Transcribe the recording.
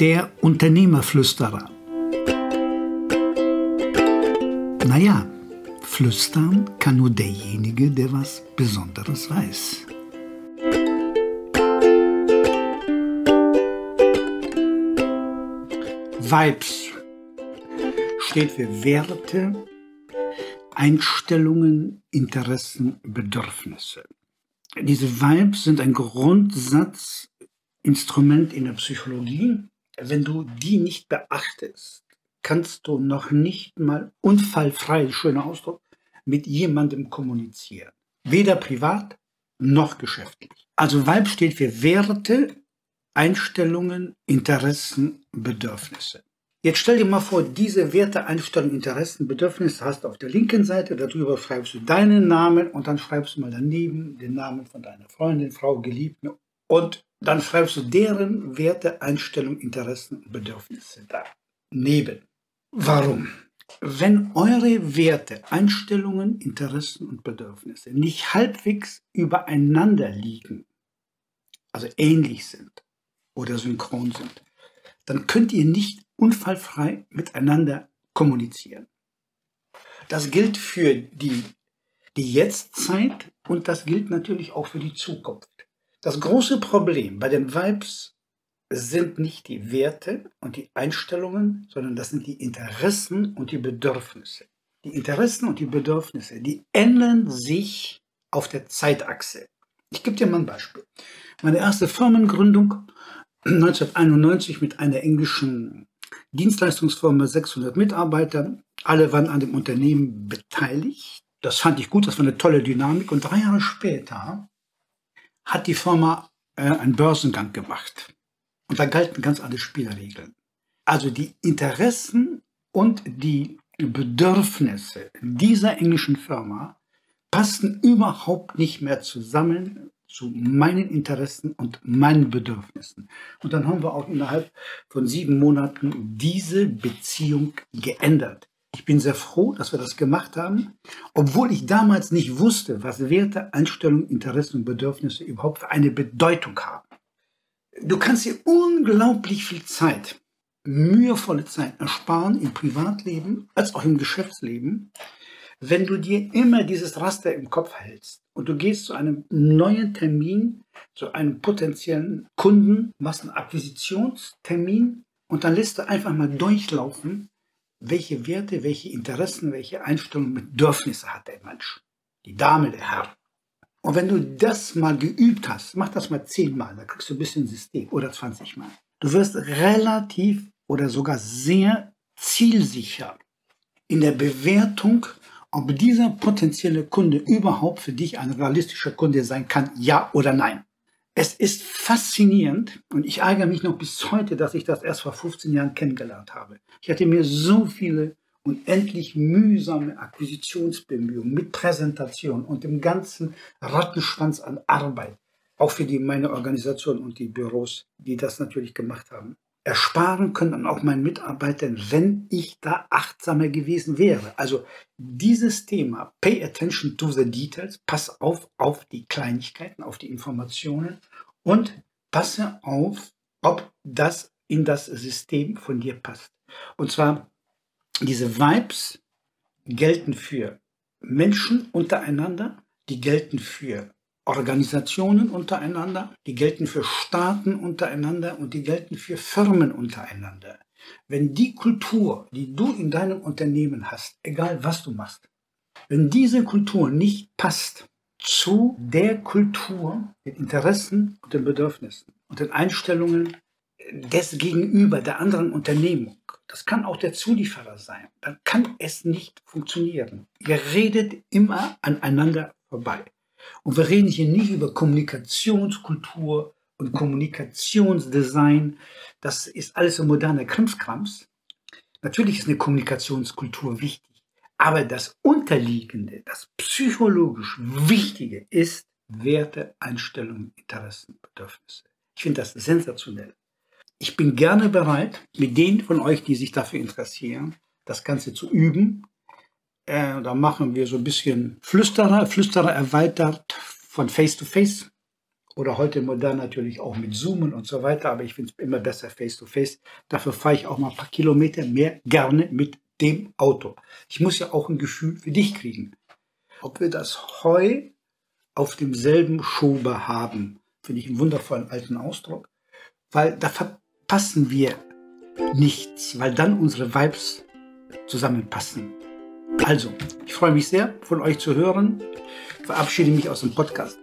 Der Unternehmerflüsterer. Naja, flüstern kann nur derjenige, der was Besonderes weiß. Vibes steht für Werte, Einstellungen, Interessen, Bedürfnisse. Diese Vibes sind ein Grundsatzinstrument in der Psychologie. Wenn du die nicht beachtest, kannst du noch nicht mal unfallfrei, schöner Ausdruck, mit jemandem kommunizieren. Weder privat noch geschäftlich. Also Vibe steht für Werte, Einstellungen, Interessen, Bedürfnisse. Jetzt stell dir mal vor, diese Werte, Einstellungen, Interessen, Bedürfnisse hast du auf der linken Seite, darüber schreibst du deinen Namen und dann schreibst du mal daneben den Namen von deiner Freundin, Frau, Geliebten und dann schreibst du deren Werte, Einstellungen, Interessen, Bedürfnisse daneben. Warum? Wenn eure Werte, Einstellungen, Interessen und Bedürfnisse nicht halbwegs übereinander liegen, also ähnlich sind oder synchron sind, dann könnt ihr nicht unfallfrei miteinander kommunizieren. Das gilt für die, die Jetztzeit und das gilt natürlich auch für die Zukunft. Das große Problem bei den Vibes sind nicht die Werte und die Einstellungen, sondern das sind die Interessen und die Bedürfnisse. Die Interessen und die Bedürfnisse, die ändern sich auf der Zeitachse. Ich gebe dir mal ein Beispiel. Meine erste Firmengründung 1991 mit einer englischen Dienstleistungsfirma, 600 Mitarbeiter. Alle waren an dem Unternehmen beteiligt. Das fand ich gut, das war eine tolle Dynamik. Und drei Jahre später hat die Firma äh, einen Börsengang gemacht. Und da galten ganz andere Spielregeln. Also die Interessen und die Bedürfnisse dieser englischen Firma passten überhaupt nicht mehr zusammen zu meinen Interessen und meinen Bedürfnissen. Und dann haben wir auch innerhalb von sieben Monaten diese Beziehung geändert. Ich bin sehr froh, dass wir das gemacht haben, obwohl ich damals nicht wusste, was Werte, Einstellungen, Interessen und Bedürfnisse überhaupt für eine Bedeutung haben. Du kannst dir unglaublich viel Zeit, mühevolle Zeit ersparen im Privatleben als auch im Geschäftsleben, wenn du dir immer dieses Raster im Kopf hältst und du gehst zu einem neuen Termin, zu einem potenziellen Kunden, machst einen Akquisitionstermin und dann lässt du einfach mal durchlaufen, welche Werte, welche Interessen, welche Einstellungen, Bedürfnisse hat der Mensch, die Dame, der Herr. Und wenn du das mal geübt hast, mach das mal zehnmal, dann kriegst du ein bisschen System oder 20 Mal. Du wirst relativ oder sogar sehr zielsicher in der Bewertung ob dieser potenzielle Kunde überhaupt für dich ein realistischer Kunde sein kann, ja oder nein. Es ist faszinierend und ich ärgere mich noch bis heute, dass ich das erst vor 15 Jahren kennengelernt habe. Ich hatte mir so viele und endlich mühsame Akquisitionsbemühungen mit Präsentation und dem ganzen Rattenschwanz an Arbeit, auch für die, meine Organisation und die Büros, die das natürlich gemacht haben ersparen können und auch meinen Mitarbeitern, wenn ich da achtsamer gewesen wäre. Also dieses Thema, pay attention to the details, pass auf auf die Kleinigkeiten, auf die Informationen und passe auf, ob das in das System von dir passt. Und zwar diese Vibes gelten für Menschen untereinander, die gelten für Organisationen untereinander, die gelten für Staaten untereinander und die gelten für Firmen untereinander. Wenn die Kultur, die du in deinem Unternehmen hast, egal was du machst, wenn diese Kultur nicht passt zu der Kultur, den Interessen und den Bedürfnissen und den Einstellungen des Gegenüber, der anderen Unternehmung, das kann auch der Zulieferer sein, dann kann es nicht funktionieren. Ihr redet immer aneinander vorbei. Und wir reden hier nicht über Kommunikationskultur und Kommunikationsdesign. Das ist alles so moderner Krimskrams. Natürlich ist eine Kommunikationskultur wichtig. Aber das Unterliegende, das psychologisch Wichtige ist Werte, Einstellungen, Interessen, Bedürfnisse. Ich finde das sensationell. Ich bin gerne bereit, mit denen von euch, die sich dafür interessieren, das Ganze zu üben, äh, da machen wir so ein bisschen Flüsterer, Flüsterer erweitert von Face to Face oder heute modern natürlich auch mit Zoomen und so weiter, aber ich finde es immer besser face-to-face. Dafür fahre ich auch mal ein paar Kilometer mehr gerne mit dem Auto. Ich muss ja auch ein Gefühl für dich kriegen. Ob wir das Heu auf demselben Schober haben, finde ich einen wundervollen alten Ausdruck, weil da verpassen wir nichts, weil dann unsere Vibes zusammenpassen. Also, ich freue mich sehr, von euch zu hören. Verabschiede mich aus dem Podcast.